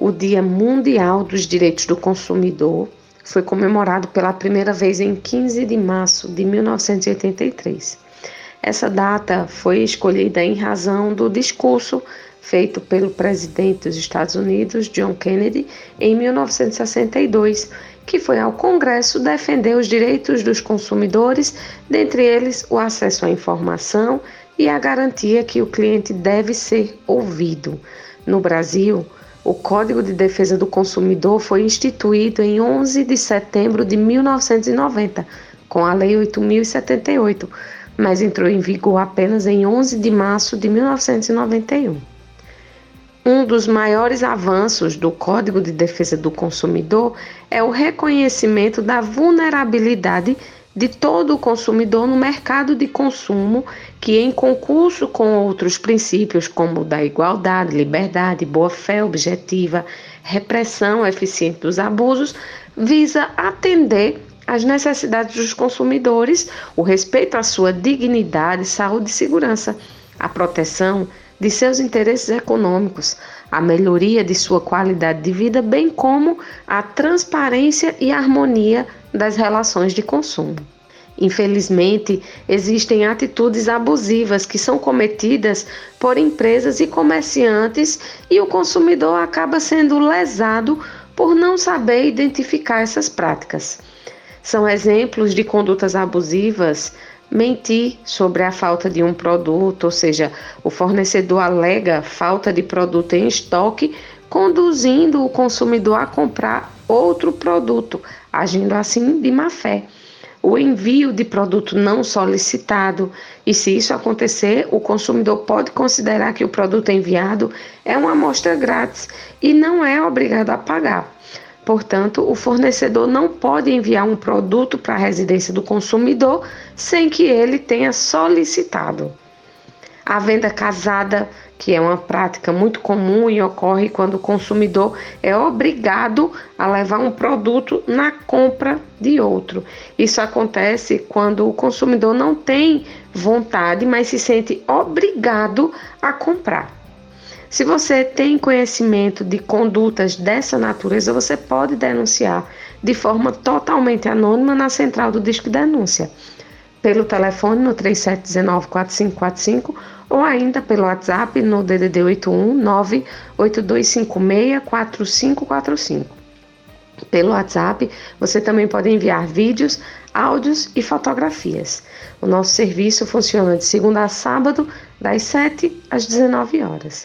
O Dia Mundial dos Direitos do Consumidor foi comemorado pela primeira vez em 15 de março de 1983. Essa data foi escolhida em razão do discurso feito pelo presidente dos Estados Unidos, John Kennedy, em 1962, que foi ao Congresso defender os direitos dos consumidores, dentre eles o acesso à informação e a garantia que o cliente deve ser ouvido. No Brasil, o Código de Defesa do Consumidor foi instituído em 11 de setembro de 1990, com a Lei 8078, mas entrou em vigor apenas em 11 de março de 1991. Um dos maiores avanços do Código de Defesa do Consumidor é o reconhecimento da vulnerabilidade de todo o consumidor no mercado de consumo, que, em concurso com outros princípios, como da igualdade, liberdade, boa-fé objetiva, repressão eficiente dos abusos, visa atender às necessidades dos consumidores, o respeito à sua dignidade, saúde e segurança, a proteção de seus interesses econômicos, a melhoria de sua qualidade de vida, bem como a transparência e harmonia das relações de consumo. Infelizmente, existem atitudes abusivas que são cometidas por empresas e comerciantes e o consumidor acaba sendo lesado por não saber identificar essas práticas. São exemplos de condutas abusivas mentir sobre a falta de um produto, ou seja, o fornecedor alega falta de produto em estoque, conduzindo o consumidor a comprar outro produto, agindo assim de má fé. O envio de produto não solicitado, e se isso acontecer, o consumidor pode considerar que o produto enviado é uma amostra grátis e não é obrigado a pagar. Portanto, o fornecedor não pode enviar um produto para a residência do consumidor sem que ele tenha solicitado. A venda casada, que é uma prática muito comum e ocorre quando o consumidor é obrigado a levar um produto na compra de outro. Isso acontece quando o consumidor não tem vontade, mas se sente obrigado a comprar. Se você tem conhecimento de condutas dessa natureza, você pode denunciar de forma totalmente anônima na central do Disque Denúncia, pelo telefone no 3719-4545 ou ainda pelo WhatsApp no DDD 81 98256 4545. Pelo WhatsApp, você também pode enviar vídeos, áudios e fotografias. O nosso serviço funciona de segunda a sábado, das 7 às 19 horas.